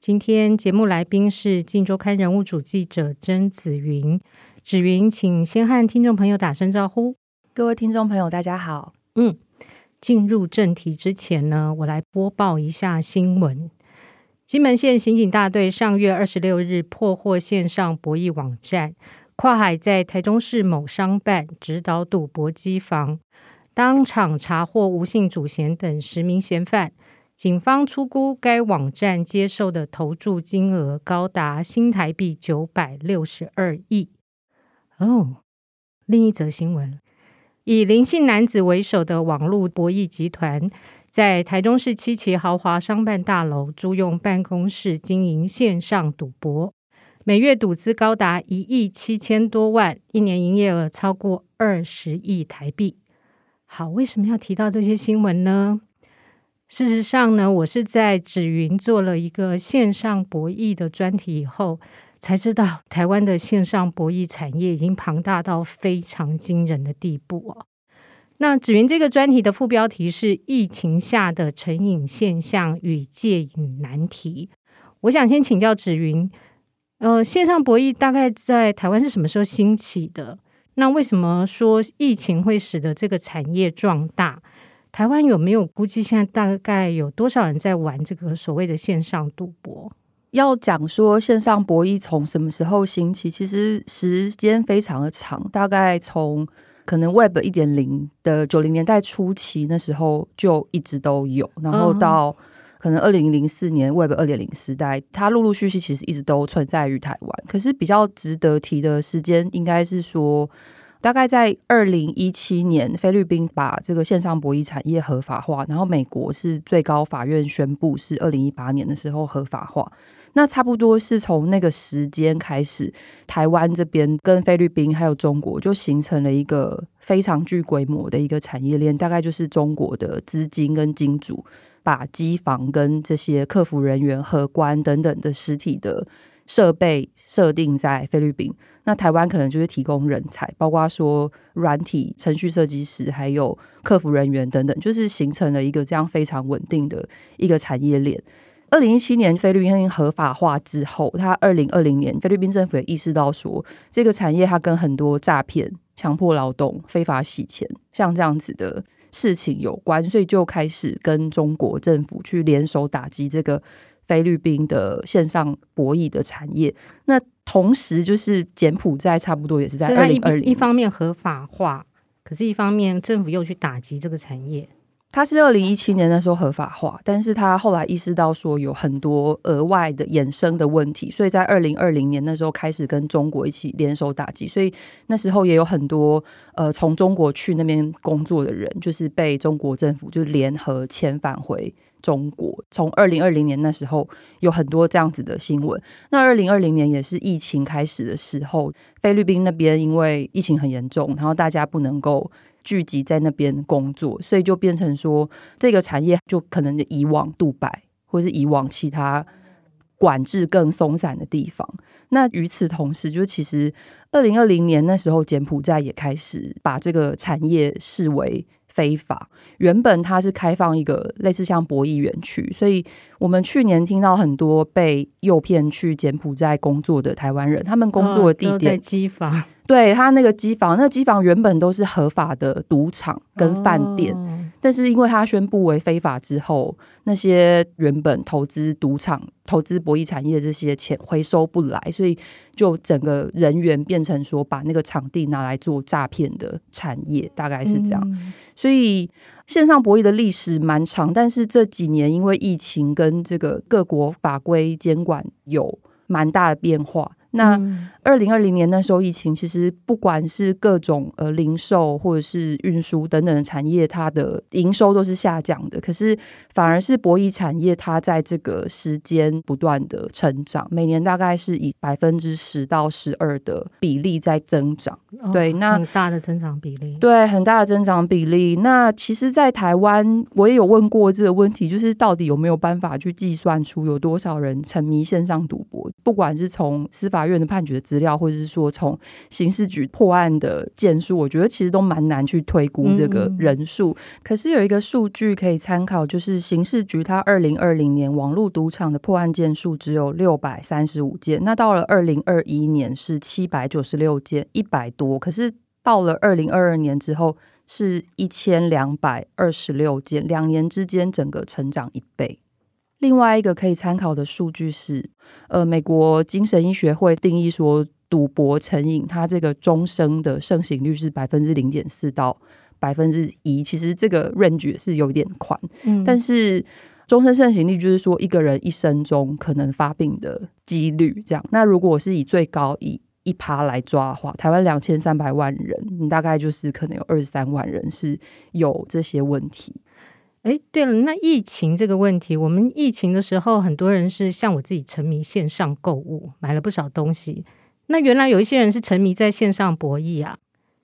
今天节目来宾是《镜周刊》人物主记者曾子云。子云，请先和听众朋友打声招呼。各位听众朋友，大家好。嗯，进入正题之前呢，我来播报一下新闻。金门县刑警大队上月二十六日破获线上博弈网站。跨海在台中市某商办指导赌博机房，当场查获吴姓主嫌等十名嫌犯。警方初估该网站接受的投注金额高达新台币九百六十二亿。哦，另一则新闻，以林姓男子为首的网络博弈集团，在台中市七期豪华商办大楼租用办公室经营线上赌博。每月赌资高达一亿七千多万，一年营业额超过二十亿台币。好，为什么要提到这些新闻呢？事实上呢，我是在紫云做了一个线上博弈的专题以后，才知道台湾的线上博弈产业已经庞大到非常惊人的地步哦。那紫云这个专题的副标题是“疫情下的成瘾现象与戒瘾难题”。我想先请教紫云。呃，线上博弈大概在台湾是什么时候兴起的？那为什么说疫情会使得这个产业壮大？台湾有没有估计现在大概有多少人在玩这个所谓的线上赌博？要讲说线上博弈从什么时候兴起，其实时间非常的长，大概从可能 Web 一点零的九零年代初期那时候就一直都有，然后到。可能二零零四年 Web 二点零时代，它陆陆续续其实一直都存在于台湾。可是比较值得提的时间，应该是说，大概在二零一七年，菲律宾把这个线上博弈产业合法化，然后美国是最高法院宣布是二零一八年的时候合法化。那差不多是从那个时间开始，台湾这边跟菲律宾还有中国就形成了一个非常具规模的一个产业链，大概就是中国的资金跟金主。把机房跟这些客服人员、荷官等等的实体的设备设定在菲律宾，那台湾可能就是提供人才，包括说软体程序设计师，还有客服人员等等，就是形成了一个这样非常稳定的一个产业链。二零一七年菲律宾合法化之后，他二零二零年菲律宾政府也意识到说，这个产业它跟很多诈骗、强迫劳动、非法洗钱，像这样子的。事情有关，所以就开始跟中国政府去联手打击这个菲律宾的线上博弈的产业。那同时，就是柬埔寨差不多也是在二零二零，一方面合法化，可是一方面政府又去打击这个产业。他是二零一七年那时候合法化，但是他后来意识到说有很多额外的衍生的问题，所以在二零二零年那时候开始跟中国一起联手打击，所以那时候也有很多呃从中国去那边工作的人，就是被中国政府就联合遣返回中国。从二零二零年那时候有很多这样子的新闻。那二零二零年也是疫情开始的时候，菲律宾那边因为疫情很严重，然后大家不能够。聚集在那边工作，所以就变成说，这个产业就可能移往杜拜，或是移往其他管制更松散的地方。那与此同时，就其实二零二零年那时候，柬埔寨也开始把这个产业视为非法。原本它是开放一个类似像博弈园区，所以我们去年听到很多被诱骗去柬埔寨工作的台湾人，他们工作的地点、哦、机房。对，他那个机房，那机房原本都是合法的赌场跟饭店，哦，但是因为他宣布为非法之后，那些原本投资赌场、投资博弈产业的这些钱回收不来，所以就整个人员变成说把那个场地拿来做诈骗的产业，大概是这样。嗯、所以线上博弈的历史蛮长，但是这几年因为疫情跟这个各国法规监管有蛮大的变化。那二零二零年那时候疫情，其实不管是各种呃零售或者是运输等等的产业，它的营收都是下降的。可是反而是博弈产业，它在这个时间不断的成长，每年大概是以百分之十到十二的比例在增长。哦、对，那很大的增长比例。对，很大的增长比例。那其实，在台湾，我也有问过这个问题，就是到底有没有办法去计算出有多少人沉迷线上赌博？不管是从司法院的判决资料，或者是说从刑事局破案的件数，我觉得其实都蛮难去推估这个人数。可是有一个数据可以参考，就是刑事局它二零二零年网络赌场的破案件数只有六百三十五件，那到了二零二一年是七百九十六件，一百多。可是到了二零二二年之后，是一千两百二十六件，两年之间整个成长一倍。另外一个可以参考的数据是，呃，美国精神医学会定义说，赌博成瘾它这个终生的盛行率是百分之零点四到百分之一，其实这个 range 是有点宽，嗯，但是终身盛行率就是说一个人一生中可能发病的几率这样。那如果是以最高以一趴来抓的话，台湾两千三百万人，你大概就是可能有二十三万人是有这些问题。哎，对了，那疫情这个问题，我们疫情的时候，很多人是像我自己沉迷线上购物，买了不少东西。那原来有一些人是沉迷在线上博弈啊，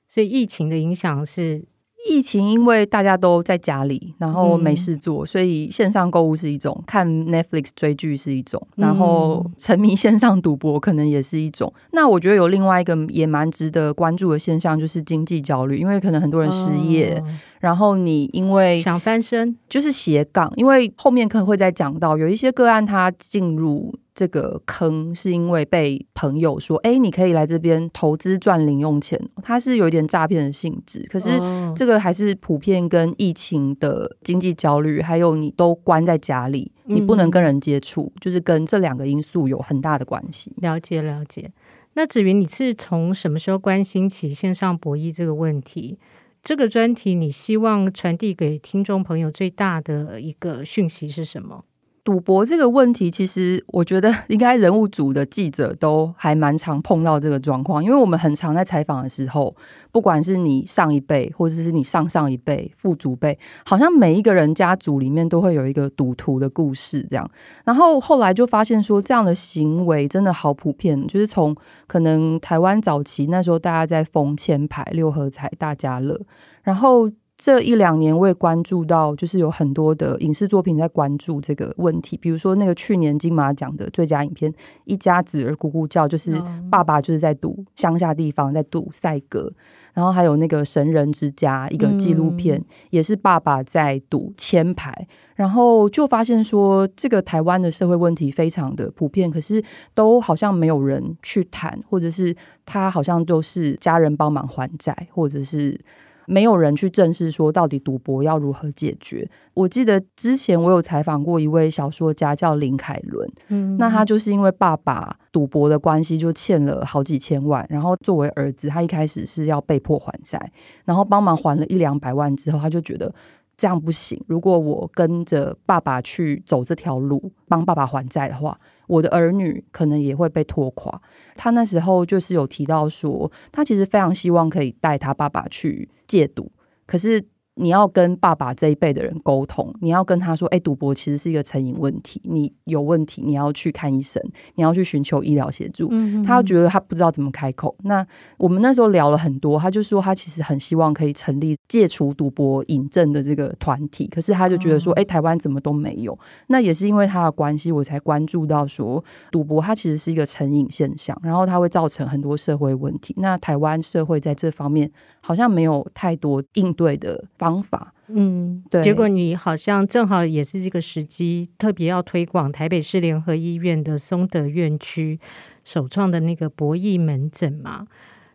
所以疫情的影响是。疫情，因为大家都在家里，然后没事做，嗯、所以线上购物是一种，看 Netflix 追剧是一种，然后沉迷线上赌博可能也是一种。嗯、那我觉得有另外一个也蛮值得关注的现象，就是经济焦虑，因为可能很多人失业，哦、然后你因为想翻身，就是斜杠，因为后面可能会再讲到有一些个案他进入。这个坑是因为被朋友说：“哎，你可以来这边投资赚零用钱。”它是有一点诈骗的性质。可是这个还是普遍跟疫情的经济焦虑，还有你都关在家里，你不能跟人接触，嗯、就是跟这两个因素有很大的关系。了解了解。那子云，你是从什么时候关心起线上博弈这个问题？这个专题你希望传递给听众朋友最大的一个讯息是什么？赌博这个问题，其实我觉得 应该人物组的记者都还蛮常碰到这个状况，因为我们很常在采访的时候，不管是你上一辈，或者是你上上一辈、父祖辈，好像每一个人家族里面都会有一个赌徒的故事这样。然后后来就发现说，这样的行为真的好普遍，就是从可能台湾早期那时候大家在封签牌、六合彩、大家乐，然后。这一两年，我也关注到，就是有很多的影视作品在关注这个问题。比如说，那个去年金马奖的最佳影片《一家子儿咕咕叫》，就是爸爸就是在赌乡下地方，在赌赛格。然后还有那个《神人之家》一个纪录片，也是爸爸在赌签牌。然后就发现说，这个台湾的社会问题非常的普遍，可是都好像没有人去谈，或者是他好像都是家人帮忙还债，或者是。没有人去正视说到底赌博要如何解决。我记得之前我有采访过一位小说家叫林凯伦，嗯，那他就是因为爸爸赌博的关系就欠了好几千万，然后作为儿子，他一开始是要被迫还债，然后帮忙还了一两百万之后，他就觉得。这样不行。如果我跟着爸爸去走这条路，帮爸爸还债的话，我的儿女可能也会被拖垮。他那时候就是有提到说，他其实非常希望可以带他爸爸去戒赌，可是。你要跟爸爸这一辈的人沟通，你要跟他说：“哎，赌博其实是一个成瘾问题，你有问题，你要去看医生，你要去寻求医疗协助。”嗯，他觉得他不知道怎么开口。那我们那时候聊了很多，他就说他其实很希望可以成立戒除赌博瘾症的这个团体，可是他就觉得说：“哎，台湾怎么都没有？”那也是因为他的关系，我才关注到说赌博它其实是一个成瘾现象，然后它会造成很多社会问题。那台湾社会在这方面好像没有太多应对的方方法，嗯，对。结果你好像正好也是这个时机，特别要推广台北市联合医院的松德院区首创的那个博弈门诊嘛。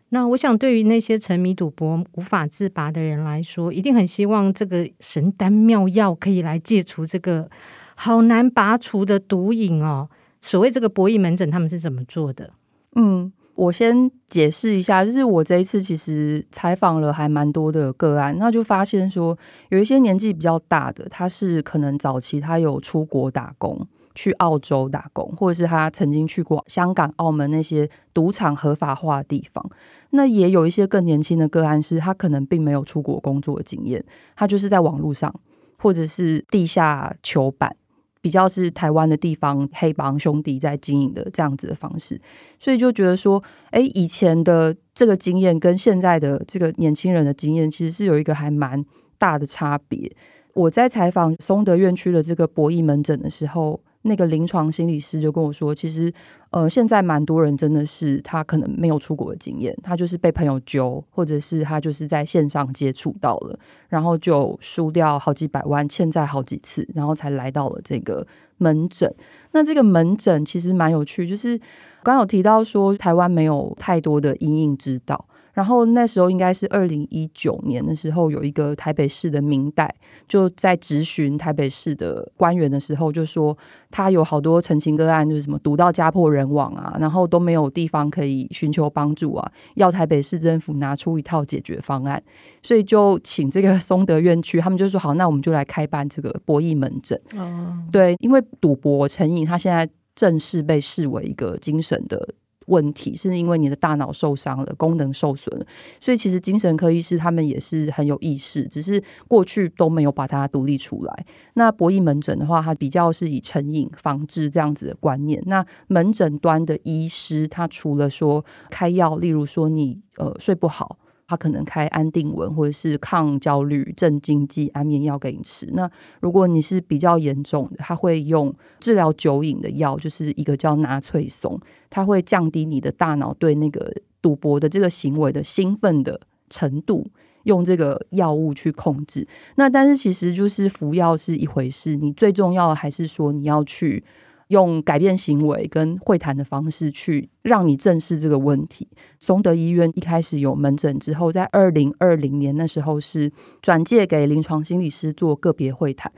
那我想，对于那些沉迷赌博无法自拔的人来说，一定很希望这个神丹妙药可以来戒除这个好难拔除的毒瘾哦。所谓这个博弈门诊，他们是怎么做的？嗯。我先解释一下，就是我这一次其实采访了还蛮多的个案，那就发现说有一些年纪比较大的，他是可能早期他有出国打工，去澳洲打工，或者是他曾经去过香港、澳门那些赌场合法化的地方。那也有一些更年轻的个案，是他可能并没有出国工作的经验，他就是在网络上或者是地下球板，比较是台湾的地方黑帮兄弟在经营的这样子的方式，所以就觉得说，哎，以前的这个经验跟现在的这个年轻人的经验，其实是有一个还蛮大的差别。我在采访松德院区的这个博弈门诊的时候，那个临床心理师就跟我说，其实呃，现在蛮多人真的是他可能没有出国的经验，他就是被朋友揪，或者是他就是在线上接触到了，然后就输掉好几百万，欠债好几次，然后才来到了这个门诊。那这个门诊其实蛮有趣，就是刚有提到说台湾没有太多的阴影之道。然后那时候应该是二零一九年的时候，有一个台北市的明代就在质询台北市的官员的时候，就说他有好多陈情个案，就是什么赌到家破人亡啊，然后都没有地方可以寻求帮助啊，要台北市政府拿出一套解决方案，所以就请这个 松德院区，他们就说好，那我们就来开办这个博弈门诊。哦，对，因为赌博成瘾，他现在正式被视为一个精神的。问题是因为你的大脑受伤了，功能受损了，所以其实精神科医师他们也是很有意识，只是过去都没有把它独立出来。那博弈门诊的话，它比较是以成瘾防治这样子的观念。那门诊端的医师，他除了说开药，例如说你呃睡不好。他可能开安定纹或者是抗焦虑镇静剂安眠药给你吃。那如果你是比较严重的，他会用治疗酒瘾的药，就是一个叫纳粹松，它会降低你的大脑对那个赌博的这个行为的兴奋的程度，用这个药物去控制。那但是其实就是服药是一回事，你最重要的还是说你要去。用改变行为跟会谈的方式去让你正视这个问题。松德医院一开始有门诊之后，在二零二零年那时候是转介给临床心理师做个别会谈。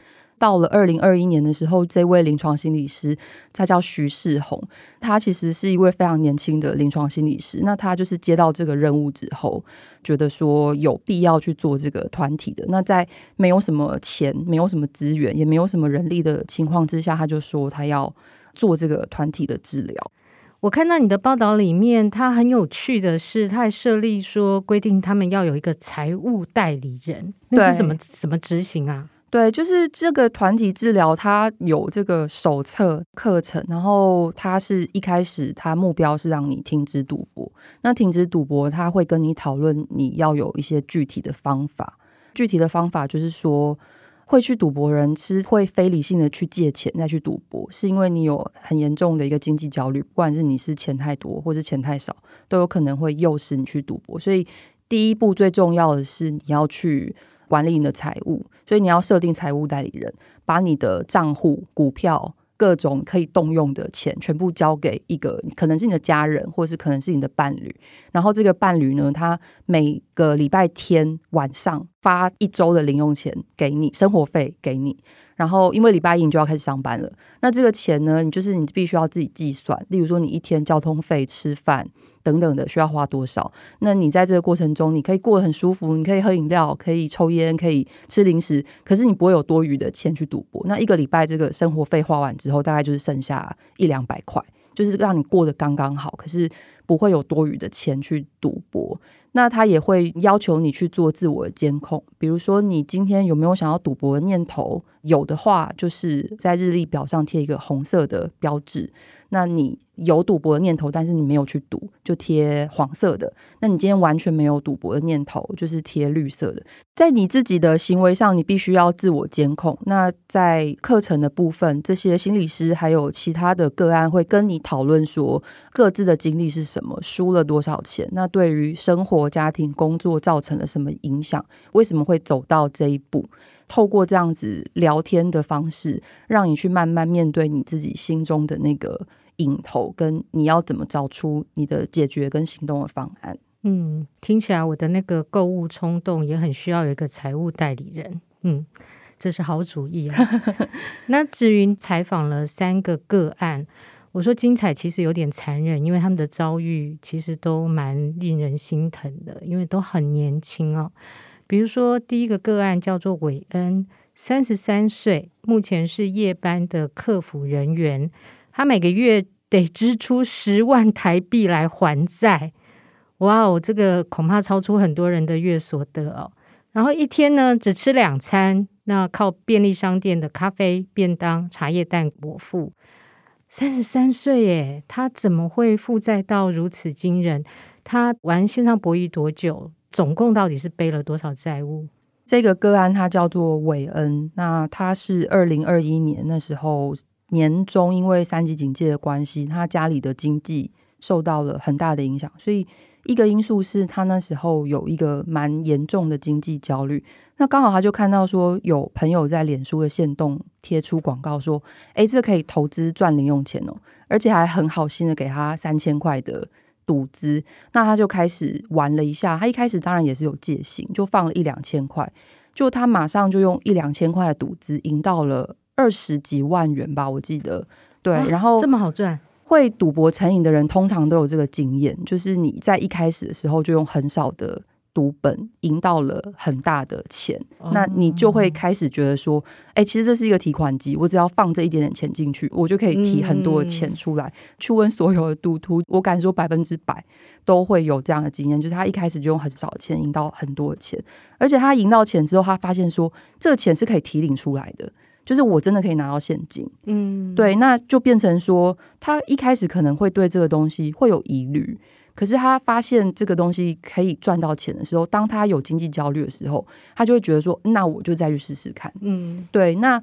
到了二零二一年的时候，这位临床心理师他叫徐世宏，他其实是一位非常年轻的临床心理师。那他就是接到这个任务之后，觉得说有必要去做这个团体的。那在没有什么钱、没有什么资源、也没有什么人力的情况之下，他就说他要做这个团体的治疗。我看到你的报道里面，他很有趣的是，他还设立说规定他们要有一个财务代理人，那是怎么怎么执行啊？对，就是这个团体治疗，它有这个手册课程，然后它是一开始，它目标是让你停止赌博。那停止赌博，他会跟你讨论，你要有一些具体的方法。具体的方法就是说，会去赌博人是会非理性的去借钱再去赌博，是因为你有很严重的一个经济焦虑，不管是你是钱太多或是钱太少，都有可能会诱使你去赌博。所以第一步最重要的是你要去。管理你的财务，所以你要设定财务代理人，把你的账户、股票、各种可以动用的钱，全部交给一个可能是你的家人，或是可能是你的伴侣。然后这个伴侣呢，他每个礼拜天晚上发一周的零用钱给你，生活费给你。然后因为礼拜一你就要开始上班了，那这个钱呢，你就是你必须要自己计算。例如说，你一天交通费、吃饭。等等的需要花多少？那你在这个过程中，你可以过得很舒服，你可以喝饮料，可以抽烟，可以吃零食，可是你不会有多余的钱去赌博。那一个礼拜这个生活费花完之后，大概就是剩下一两百块，就是让你过得刚刚好，可是不会有多余的钱去赌博。那他也会要求你去做自我监控，比如说你今天有没有想要赌博的念头？有的话，就是在日历表上贴一个红色的标志。那你有赌博的念头，但是你没有去赌，就贴黄色的。那你今天完全没有赌博的念头，就是贴绿色的。在你自己的行为上，你必须要自我监控。那在课程的部分，这些心理师还有其他的个案会跟你讨论说，各自的经历是什么，输了多少钱，那对于生活、家庭、工作造成了什么影响？为什么会走到这一步？透过这样子聊天的方式，让你去慢慢面对你自己心中的那个。影头跟你要怎么找出你的解决跟行动的方案？嗯，听起来我的那个购物冲动也很需要有一个财务代理人。嗯，这是好主意啊。那至于采访了三个个案，我说精彩其实有点残忍，因为他们的遭遇其实都蛮令人心疼的，因为都很年轻哦。比如说第一个个案叫做韦恩，三十三岁，目前是夜班的客服人员。他每个月得支出十万台币来还债。哇哦，这个恐怕超出很多人的月所得哦。然后一天呢，只吃两餐，那靠便利商店的咖啡、便当、茶叶蛋果腹。三十三岁耶，他怎么会负债到如此惊人？他玩线上博弈多久？总共到底是背了多少债务？这个个案他叫做韦恩，那他是二零二一年那时候年中，因为三级警戒的关系，他家里的经济受到了很大的影响，所以。一个因素是他那时候有一个蛮严重的经济焦虑，那刚好他就看到说有朋友在脸书的线动贴出广告说，诶，这可以投资赚零用钱哦，而且还很好心的给他三千块的赌资，那他就开始玩了一下，他一开始当然也是有戒心，就放了一两千块，就他马上就用一两千块的赌资赢到了二十几万元吧，我记得，对，啊，然后这么好赚。会赌博成瘾的人通常都有这个经验，就是你在一开始的时候就用很少的赌本赢到了很大的钱，哦、那你就会开始觉得说，哎，其实这是一个提款机，我只要放这一点点钱进去，我就可以提很多的钱出来。嗯、去问所有的赌徒，我敢说百分之百都会有这样的经验，就是他一开始就用很少的钱赢到很多的钱，而且他赢到钱之后，他发现说这个钱是可以提领出来的。就是我真的可以拿到现金，嗯，对，那就变成说，他一开始可能会对这个东西会有疑虑，可是他发现这个东西可以赚到钱的时候，当他有经济焦虑的时候，他就会觉得说，那我就再去试试看，嗯，对，那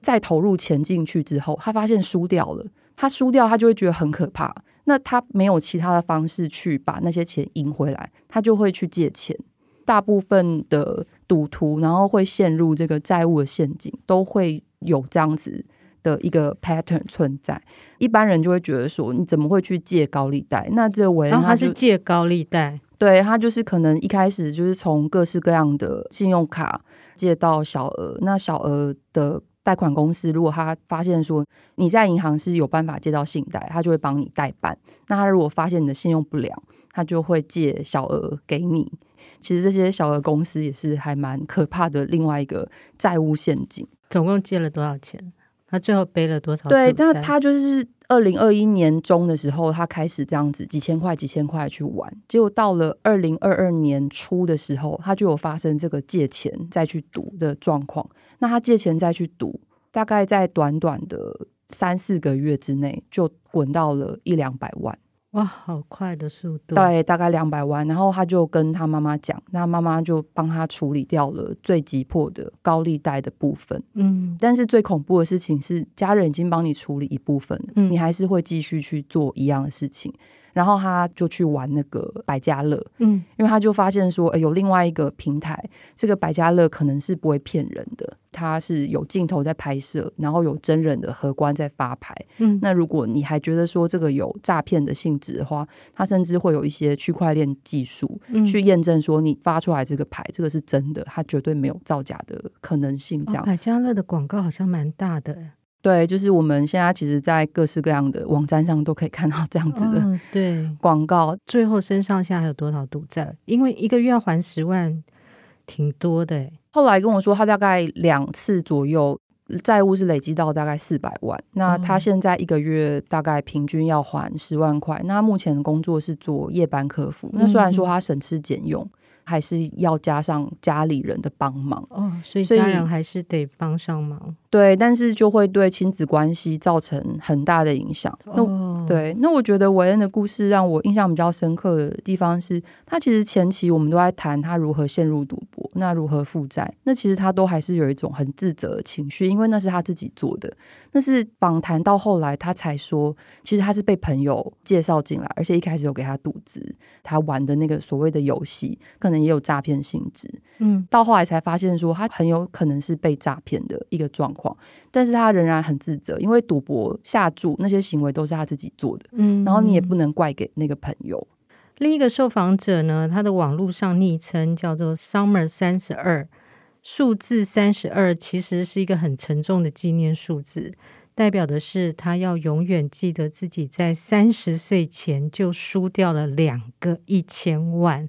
再投入钱进去之后，他发现输掉了，他输掉，他就会觉得很可怕，那他没有其他的方式去把那些钱赢回来，他就会去借钱。大部分的赌徒，然后会陷入这个债务的陷阱，都会有这样子的一个 pattern 存在。一般人就会觉得说，你怎么会去借高利贷？那这韦恩他是借高利贷，对，他就是可能一开始就是从各式各样的信用卡借到小额，那小额的贷款公司，如果他发现说你在银行是有办法借到信贷，他就会帮你代办。那他如果发现你的信用不良，他就会借小额给你。其实这些小额公司也是还蛮可怕的，另外一个债务陷阱。总共借了多少钱？他最后背了多少？对，那他就是二零二一年中的时候，他开始这样子几千块、几千块去玩，结果到了二零二二年初的时候，他就有发生这个借钱再去赌的状况。那他借钱再去赌，大概在短短的三四个月之内，就滚到了一两百万。哇，好快的速度！对，大概两百万，然后他就跟他妈妈讲，那妈妈就帮他处理掉了最急迫的高利贷的部分。嗯，但是最恐怖的事情是，家人已经帮你处理一部分了，嗯，你还是会继续去做一样的事情。然后他就去玩那个百家乐，嗯，因为他就发现说，哎，有另外一个平台，这个百家乐可能是不会骗人的，它是有镜头在拍摄，然后有真人的荷官在发牌，嗯，那如果你还觉得说这个有诈骗的性质的话，它甚至会有一些区块链技术去验证说你发出来这个牌，这个是真的，它绝对没有造假的可能性。这样，哦，百家乐的广告好像蛮大的。对，就是我们现在其实，在各式各样的网站上都可以看到这样子的对 广告。最后身上现在还有多少赌债？因为一个月要还十万，挺多的。后来跟我说，他大概两次左右债务是累积到大概四百万。那他现在一个月大概平均要还十万块。那他目前的工作是做夜班客服。那虽然说他省吃俭用。还是要加上家里人的帮忙哦，所以家人还是得帮上忙。对，但是就会对亲子关系造成很大的影响。哦、那对，那我觉得韦恩的故事让我印象比较深刻的地方是，他其实前期我们都在谈他如何陷入赌博，那如何负债，那其实他都还是有一种很自责的情绪，因为那是他自己做的。那是访谈到后来，他才说，其实他是被朋友介绍进来，而且一开始有给他赌资，他玩的那个所谓的游戏，可能也有诈骗性质。嗯，到后来才发现说，他很有可能是被诈骗的一个状况，但是他仍然很自责，因为赌博下注那些行为都是他自己做的。嗯，然后你也不能怪给那个朋友。另一个受访者呢，他的网络上昵称叫做 Summer 三十二。数字三十二其实是一个很沉重的纪念数字，代表的是他要永远记得自己在三十岁前就输掉了两个一千万。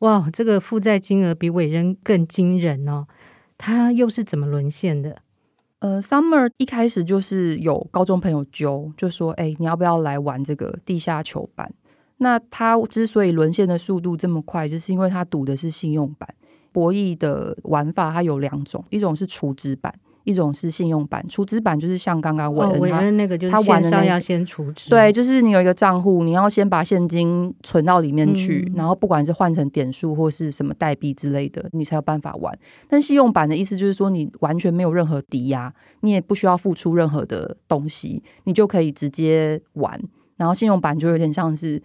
哇，这个负债金额比伟人更惊人哦！他又是怎么沦陷的？呃，Summer 一开始就是有高中朋友揪，就说：“哎、你要不要来玩这个地下球版？”那他之所以沦陷的速度这么快，就是因为他赌的是信用版。博弈的玩法它有两种，一种是储值版。一种是信用版，储值版就是像刚刚韦恩，韦恩那个就是线上要先储值，对，就是你有一个账户，你要先把现金存到里面去，嗯、然后不管是换成点数或是什么代币之类的，你才有办法玩。但信用版的意思就是说，你完全没有任何抵押，你也不需要付出任何的东西，你就可以直接玩。然后信用版就有点像是。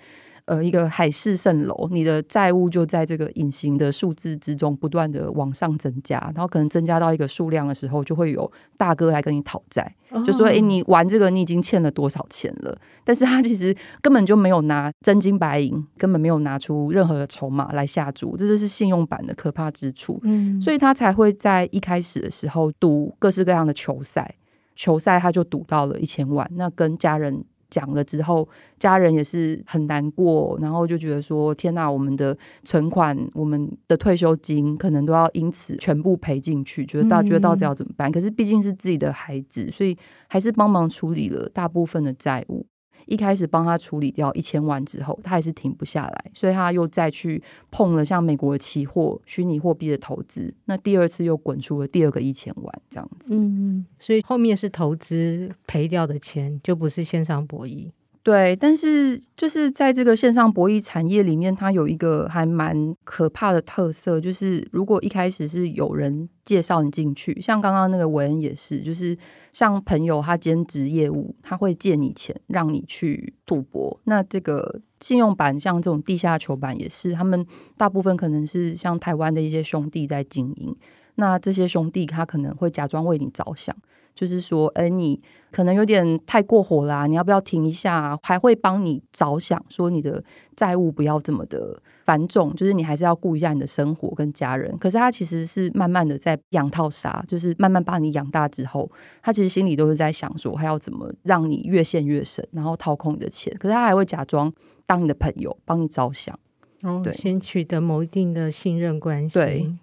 呃，一个海市蜃楼，你的债务就在这个隐形的数字之中不断的往上增加，然后可能增加到一个数量的时候，就会有大哥来跟你讨债，哦、就说：“哎，你玩这个，你已经欠了多少钱了？”但是他其实根本就没有拿真金白银，根本没有拿出任何的筹码来下注，这就是信用版的可怕之处。嗯，所以他才会在一开始的时候赌各式各样的球赛，球赛他就赌到了一千万，那跟家人。讲了之后，家人也是很难过，然后就觉得说：“天哪，我们的存款、我们的退休金可能都要因此全部赔进去，觉得到觉得到底要怎么办？”可是毕竟是自己的孩子，所以还是帮忙处理了大部分的债务。一开始帮他处理掉一千万之后，他还是停不下来，所以他又再去碰了像美国的期货、虚拟货币的投资。那第二次又滚出了第二个一千万，这样子。嗯，所以后面是投资赔掉的钱，就不是线上博弈。对，但是就是在这个线上博弈产业里面，它有一个还蛮可怕的特色，就是如果一开始是有人介绍你进去，像刚刚那个韦恩也是，就是像朋友他兼职业务，他会借你钱让你去赌博。那这个信用版像这种地下球版也是，他们大部分可能是像台湾的一些兄弟在经营，那这些兄弟他可能会假装为你着想。就是说，哎，你可能有点太过火啦，你要不要停一下？还会帮你着想，说你的债务不要这么的繁重，就是你还是要顾一下你的生活跟家人。可是他其实是慢慢的在养套杀，就是慢慢把你养大之后，他其实心里都是在想说，还要怎么让你越陷越深，然后掏空你的钱。可是他还会假装当你的朋友，帮你着想，哦，对，先取得某一定的信任关系。对。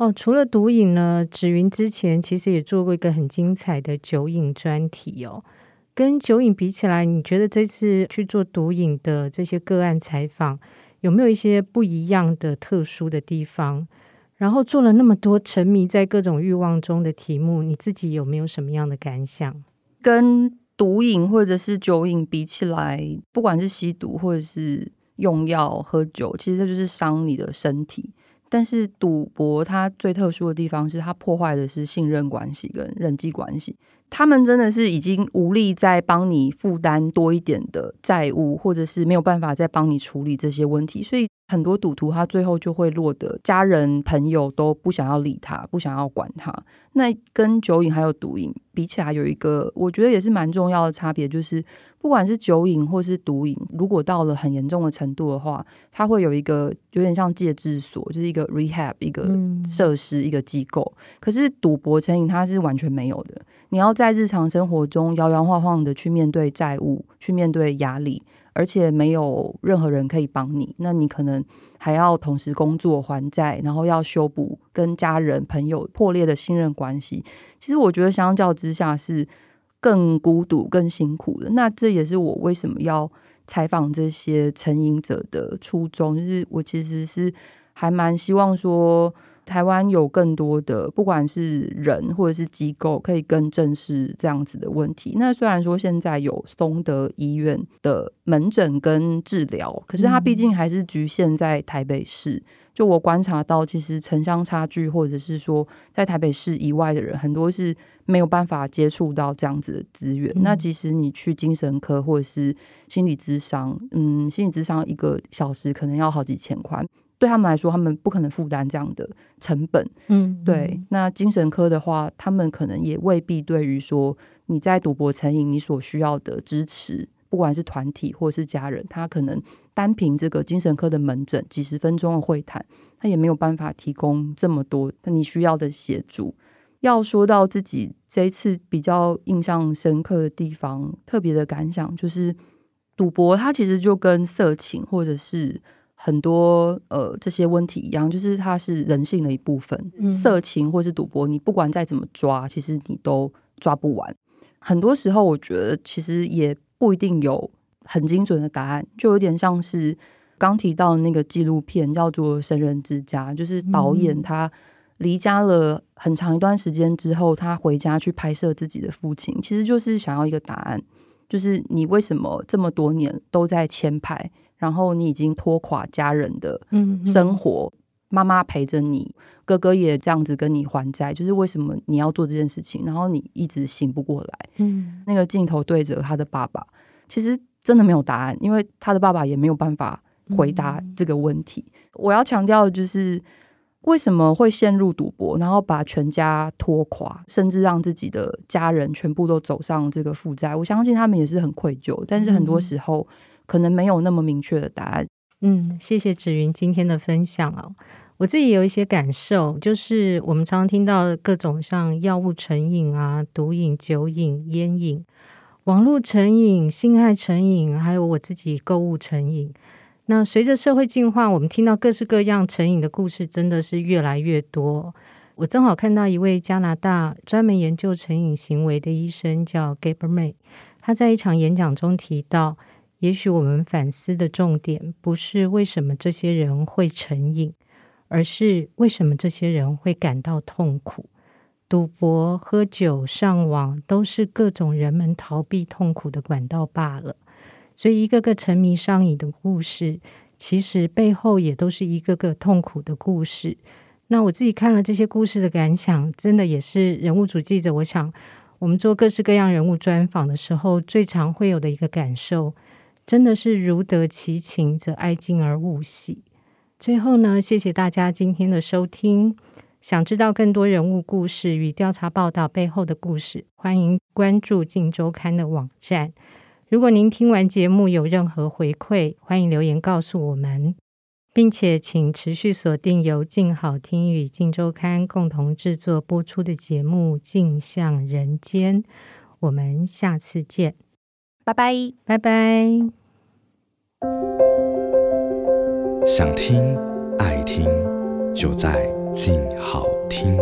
哦，除了毒瘾呢，芷云之前其实也做过一个很精彩的酒瘾专题哦。跟酒瘾比起来，你觉得这次去做毒瘾的这些个案采访，有没有一些不一样的特殊的地方？然后做了那么多沉迷在各种欲望中的题目，你自己有没有什么样的感想？跟毒瘾或者是酒瘾比起来，不管是吸毒或者是用药喝酒，其实这就是伤你的身体。但是赌博它最特殊的地方是，它破坏的是信任关系跟人际关系。他们真的是已经无力再帮你负担多一点的债务，或者是没有办法再帮你处理这些问题，所以很多赌徒他最后就会落得家人朋友都不想要理他，不想要管他。那跟酒瘾还有毒瘾比起来，有一个我觉得也是蛮重要的差别，就是不管是酒瘾或是毒瘾，如果到了很严重的程度的话，它会有一个有点像戒治所，就是一个 rehab 一个设施一个机构。可是赌博成瘾它是完全没有的，你要在日常生活中摇摇晃晃的去面对债务，去面对压力。而且没有任何人可以帮你，那你可能还要同时工作还债，然后要修补跟家人朋友破裂的信任关系。其实我觉得相较之下是更孤独、更辛苦的。那这也是我为什么要采访这些成瘾者的初衷，就是我其实是还蛮希望说。台湾有更多的，不管是人或者是机构，可以更正视这样子的问题。那虽然说现在有松德医院的门诊跟治疗，可是它毕竟还是局限在台北市。就我观察到，其实城乡差距，或者是说在台北市以外的人，很多是没有办法接触到这样子的资源。那即使你去精神科或者是心理咨商，嗯，心理咨商一个小时可能要好几千块。对他们来说，他们不可能负担这样的成本。嗯，对。那精神科的话，他们可能也未必对于说你在赌博成瘾，你所需要的支持，不管是团体或是家人，他可能单凭这个精神科的门诊几十分钟的会谈，他也没有办法提供这么多你需要的协助。要说到自己这一次比较印象深刻的地方，特别的感想就是，赌博它其实就跟色情或者是。很多呃这些问题一样，就是它是人性的一部分。嗯、色情或是赌博，你不管再怎么抓，其实你都抓不完。很多时候，我觉得其实也不一定有很精准的答案，就有点像是刚提到的那个纪录片叫做《神人之家》，就是导演他离家了很长一段时间之后，他回家去拍摄自己的父亲，其实就是想要一个答案，就是你为什么这么多年都在牵牌？然后你已经拖垮家人的生活，妈妈陪着你，哥哥也这样子跟你还债，就是为什么你要做这件事情？然后你一直醒不过来。嗯，那个镜头对着他的爸爸，其实真的没有答案，因为他的爸爸也没有办法回答这个问题。我要强调的就是，为什么会陷入赌博，然后把全家拖垮，甚至让自己的家人全部都走上这个负债？我相信他们也是很愧疚，但是很多时候。可能没有那么明确的答案。嗯，谢谢芷云今天的分享啊，我自己有一些感受，就是我们常常听到各种像药物成瘾啊、毒瘾、酒瘾、烟瘾、网络成瘾、性爱成瘾，还有我自己购物成瘾。那随着社会进化，我们听到各式各样成瘾的故事，真的是越来越多。我正好看到一位加拿大专门研究成瘾行为的医生，叫 Gaber May，他在一场演讲中提到。也许我们反思的重点不是为什么这些人会成瘾，而是为什么这些人会感到痛苦。赌博、喝酒、上网，都是各种人们逃避痛苦的管道罢了。所以，一个个沉迷上瘾的故事，其实背后也都是一个个痛苦的故事。那我自己看了这些故事的感想，真的也是人物主记者。我想，我们做各式各样人物专访的时候，最常会有的一个感受。真的是如得其情，则哀敬而勿喜。最后呢，谢谢大家今天的收听。想知道更多人物故事与调查报道背后的故事，欢迎关注《镜周刊》的网站。如果您听完节目有任何回馈，欢迎留言告诉我们，并且请持续锁定由镜好听与《镜周刊》共同制作播出的节目《镜像人间》。我们下次见，拜拜，拜拜。想听爱听，就在静好听。